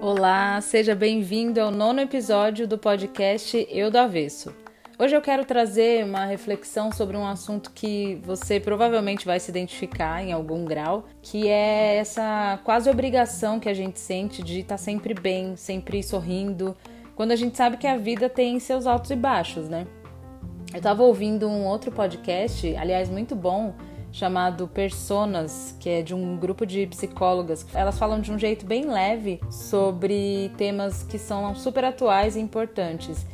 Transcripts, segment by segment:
Olá, seja bem-vindo ao nono episódio do podcast Eu do Avesso. Hoje eu quero trazer uma reflexão sobre um assunto que você provavelmente vai se identificar em algum grau, que é essa quase obrigação que a gente sente de estar sempre bem, sempre sorrindo, quando a gente sabe que a vida tem seus altos e baixos, né? Eu estava ouvindo um outro podcast, aliás, muito bom, chamado Personas, que é de um grupo de psicólogas. Elas falam de um jeito bem leve sobre temas que são super atuais e importantes.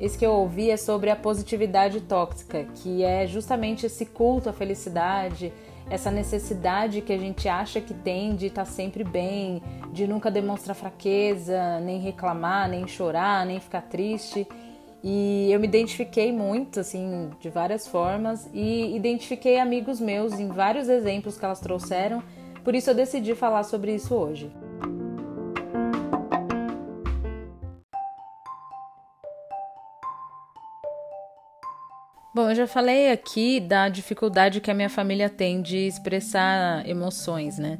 Esse que eu ouvi é sobre a positividade tóxica, que é justamente esse culto à felicidade, essa necessidade que a gente acha que tem de estar sempre bem, de nunca demonstrar fraqueza, nem reclamar, nem chorar, nem ficar triste. E eu me identifiquei muito, assim, de várias formas, e identifiquei amigos meus em vários exemplos que elas trouxeram, por isso eu decidi falar sobre isso hoje. Bom, eu já falei aqui da dificuldade que a minha família tem de expressar emoções, né?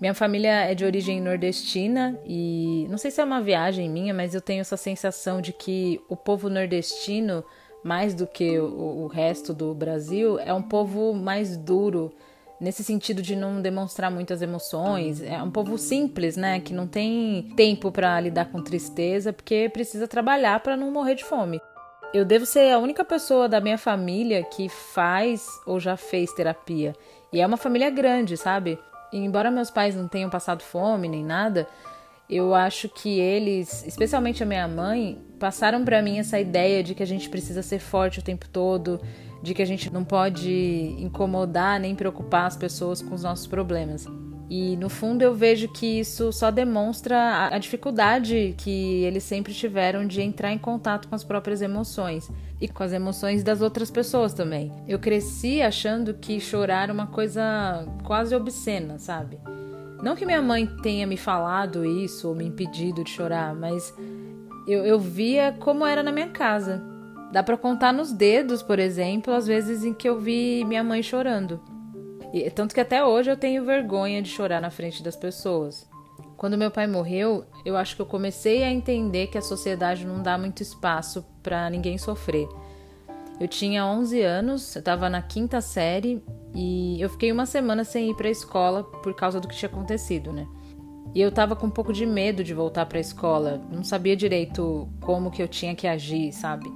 Minha família é de origem nordestina e não sei se é uma viagem minha, mas eu tenho essa sensação de que o povo nordestino, mais do que o, o resto do Brasil, é um povo mais duro nesse sentido de não demonstrar muitas emoções. É um povo simples, né, que não tem tempo para lidar com tristeza porque precisa trabalhar para não morrer de fome. Eu devo ser a única pessoa da minha família que faz ou já fez terapia. E é uma família grande, sabe? Embora meus pais não tenham passado fome nem nada, eu acho que eles, especialmente a minha mãe, passaram para mim essa ideia de que a gente precisa ser forte o tempo todo, de que a gente não pode incomodar nem preocupar as pessoas com os nossos problemas. E no fundo eu vejo que isso só demonstra a dificuldade que eles sempre tiveram de entrar em contato com as próprias emoções e com as emoções das outras pessoas também. Eu cresci achando que chorar era uma coisa quase obscena, sabe? Não que minha mãe tenha me falado isso ou me impedido de chorar, mas eu, eu via como era na minha casa. Dá para contar nos dedos, por exemplo, as vezes em que eu vi minha mãe chorando. E, tanto que até hoje eu tenho vergonha de chorar na frente das pessoas. Quando meu pai morreu, eu acho que eu comecei a entender que a sociedade não dá muito espaço para ninguém sofrer. Eu tinha 11 anos, eu estava na quinta série e eu fiquei uma semana sem ir para a escola por causa do que tinha acontecido, né? E eu tava com um pouco de medo de voltar para a escola, não sabia direito como que eu tinha que agir, sabe?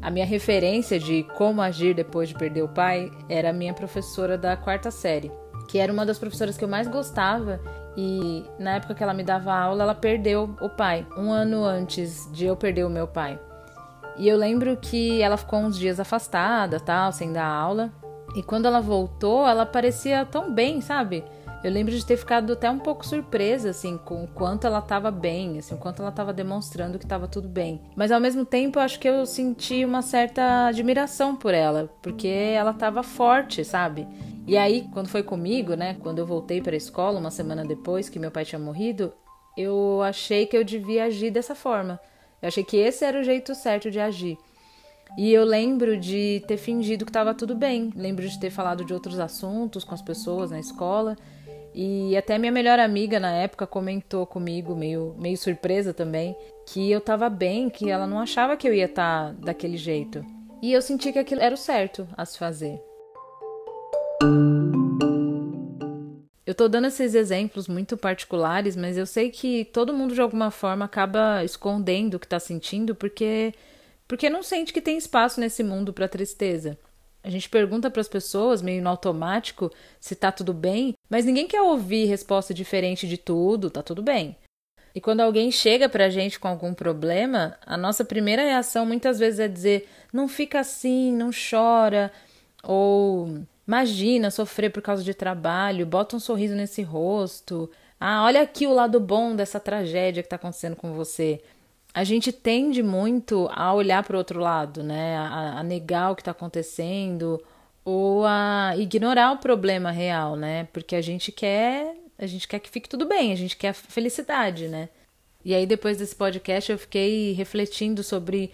A minha referência de como agir depois de perder o pai era a minha professora da quarta série, que era uma das professoras que eu mais gostava e na época que ela me dava aula, ela perdeu o pai, um ano antes de eu perder o meu pai. E eu lembro que ela ficou uns dias afastada, tal, sem dar aula. E quando ela voltou, ela parecia tão bem, sabe? Eu lembro de ter ficado até um pouco surpresa, assim, com o quanto ela estava bem, assim, o quanto ela estava demonstrando que estava tudo bem. Mas ao mesmo tempo, eu acho que eu senti uma certa admiração por ela, porque ela estava forte, sabe? E aí, quando foi comigo, né, quando eu voltei para a escola uma semana depois que meu pai tinha morrido, eu achei que eu devia agir dessa forma. Eu achei que esse era o jeito certo de agir. E eu lembro de ter fingido que estava tudo bem. Lembro de ter falado de outros assuntos com as pessoas na escola e até minha melhor amiga na época comentou comigo, meio, meio surpresa também, que eu tava bem, que ela não achava que eu ia estar tá daquele jeito. E eu senti que aquilo era o certo a se fazer. Eu tô dando esses exemplos muito particulares, mas eu sei que todo mundo de alguma forma acaba escondendo o que tá sentindo porque porque não sente que tem espaço nesse mundo para tristeza. A gente pergunta para as pessoas, meio no automático, se tá tudo bem, mas ninguém quer ouvir resposta diferente de tudo, tá tudo bem. E quando alguém chega pra gente com algum problema, a nossa primeira reação muitas vezes é dizer: não fica assim, não chora, ou imagina sofrer por causa de trabalho, bota um sorriso nesse rosto. Ah, olha aqui o lado bom dessa tragédia que está acontecendo com você a gente tende muito a olhar para o outro lado, né? A, a negar o que está acontecendo ou a ignorar o problema real, né? Porque a gente quer, a gente quer que fique tudo bem, a gente quer felicidade, né? E aí depois desse podcast eu fiquei refletindo sobre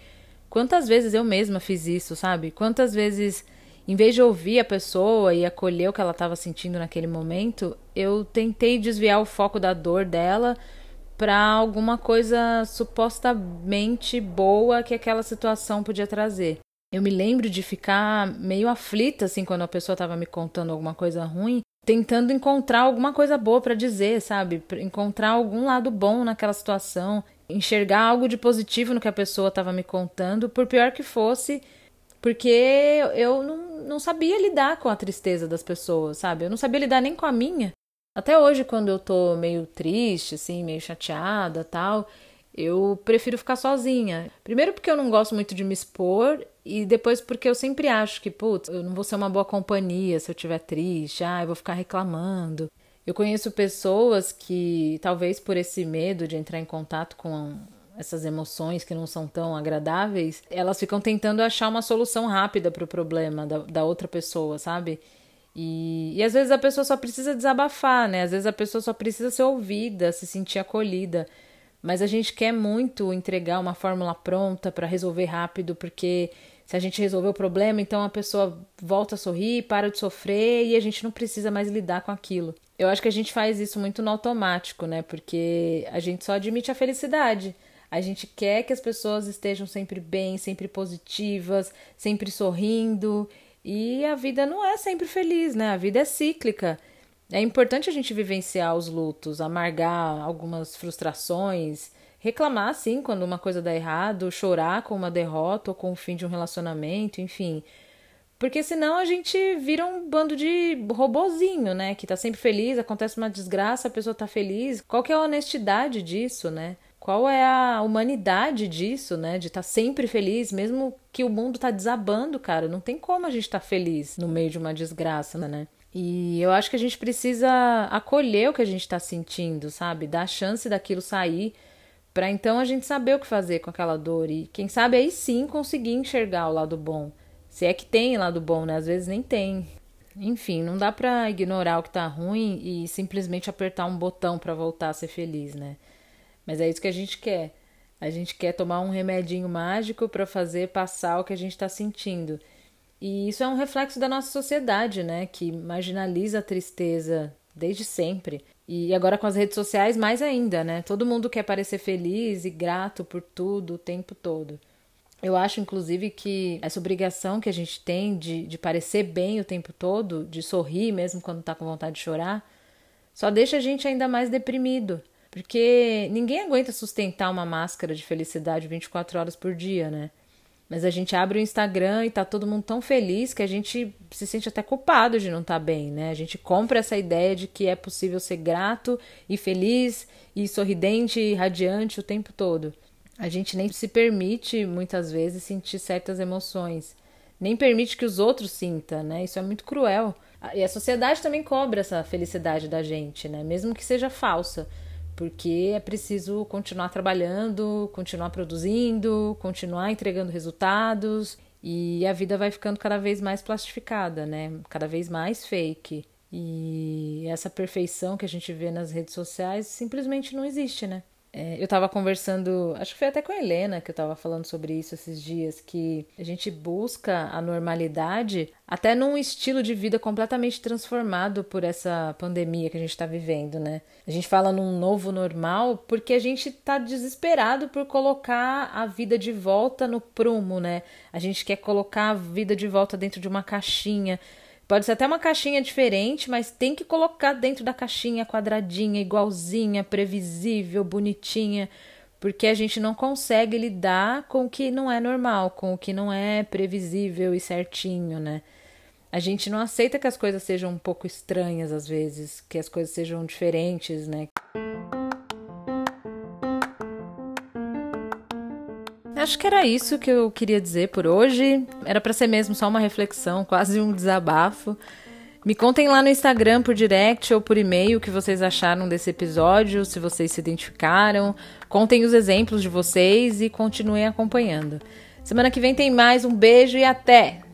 quantas vezes eu mesma fiz isso, sabe? Quantas vezes Em vez de ouvir a pessoa e acolher o que ela estava sentindo naquele momento, eu tentei desviar o foco da dor dela para alguma coisa supostamente boa que aquela situação podia trazer. Eu me lembro de ficar meio aflita assim quando a pessoa estava me contando alguma coisa ruim, tentando encontrar alguma coisa boa para dizer, sabe? Encontrar algum lado bom naquela situação, enxergar algo de positivo no que a pessoa estava me contando, por pior que fosse, porque eu não, não sabia lidar com a tristeza das pessoas, sabe? Eu não sabia lidar nem com a minha. Até hoje, quando eu tô meio triste, assim, meio chateada tal, eu prefiro ficar sozinha. Primeiro porque eu não gosto muito de me expor e depois porque eu sempre acho que, putz, eu não vou ser uma boa companhia se eu estiver triste, ah, eu vou ficar reclamando. Eu conheço pessoas que, talvez por esse medo de entrar em contato com essas emoções que não são tão agradáveis, elas ficam tentando achar uma solução rápida para o problema da, da outra pessoa, sabe? E, e às vezes a pessoa só precisa desabafar, né? Às vezes a pessoa só precisa ser ouvida, se sentir acolhida. Mas a gente quer muito entregar uma fórmula pronta para resolver rápido, porque se a gente resolver o problema, então a pessoa volta a sorrir, para de sofrer e a gente não precisa mais lidar com aquilo. Eu acho que a gente faz isso muito no automático, né? Porque a gente só admite a felicidade. A gente quer que as pessoas estejam sempre bem, sempre positivas, sempre sorrindo. E a vida não é sempre feliz, né? A vida é cíclica. É importante a gente vivenciar os lutos, amargar algumas frustrações, reclamar sim quando uma coisa dá errado, chorar com uma derrota ou com o fim de um relacionamento, enfim. Porque senão a gente vira um bando de robozinho, né? Que tá sempre feliz, acontece uma desgraça, a pessoa tá feliz. Qual que é a honestidade disso, né? Qual é a humanidade disso, né? De estar tá sempre feliz, mesmo que o mundo tá desabando, cara. Não tem como a gente estar tá feliz no meio de uma desgraça, né? E eu acho que a gente precisa acolher o que a gente está sentindo, sabe? Dar chance daquilo sair, para então a gente saber o que fazer com aquela dor e, quem sabe, aí sim conseguir enxergar o lado bom. Se é que tem lado bom, né? Às vezes nem tem. Enfim, não dá pra ignorar o que tá ruim e simplesmente apertar um botão para voltar a ser feliz, né? Mas é isso que a gente quer. A gente quer tomar um remedinho mágico para fazer passar o que a gente está sentindo. E isso é um reflexo da nossa sociedade, né? Que marginaliza a tristeza desde sempre. E agora com as redes sociais, mais ainda, né? Todo mundo quer parecer feliz e grato por tudo o tempo todo. Eu acho, inclusive, que essa obrigação que a gente tem de, de parecer bem o tempo todo, de sorrir mesmo quando tá com vontade de chorar, só deixa a gente ainda mais deprimido. Porque ninguém aguenta sustentar uma máscara de felicidade 24 horas por dia, né? Mas a gente abre o Instagram e tá todo mundo tão feliz que a gente se sente até culpado de não estar tá bem, né? A gente compra essa ideia de que é possível ser grato e feliz e sorridente e radiante o tempo todo. A gente nem se permite muitas vezes sentir certas emoções, nem permite que os outros sintam, né? Isso é muito cruel. E a sociedade também cobra essa felicidade da gente, né? Mesmo que seja falsa porque é preciso continuar trabalhando, continuar produzindo, continuar entregando resultados e a vida vai ficando cada vez mais plastificada, né? Cada vez mais fake. E essa perfeição que a gente vê nas redes sociais simplesmente não existe, né? É, eu estava conversando, acho que foi até com a Helena que eu estava falando sobre isso esses dias, que a gente busca a normalidade até num estilo de vida completamente transformado por essa pandemia que a gente está vivendo, né? A gente fala num novo normal porque a gente está desesperado por colocar a vida de volta no prumo, né? A gente quer colocar a vida de volta dentro de uma caixinha. Pode ser até uma caixinha diferente, mas tem que colocar dentro da caixinha quadradinha, igualzinha, previsível, bonitinha, porque a gente não consegue lidar com o que não é normal, com o que não é previsível e certinho, né? A gente não aceita que as coisas sejam um pouco estranhas às vezes, que as coisas sejam diferentes, né? Acho que era isso que eu queria dizer por hoje. Era para ser mesmo só uma reflexão, quase um desabafo. Me contem lá no Instagram por direct ou por e-mail o que vocês acharam desse episódio, se vocês se identificaram. Contem os exemplos de vocês e continuem acompanhando. Semana que vem tem mais. Um beijo e até!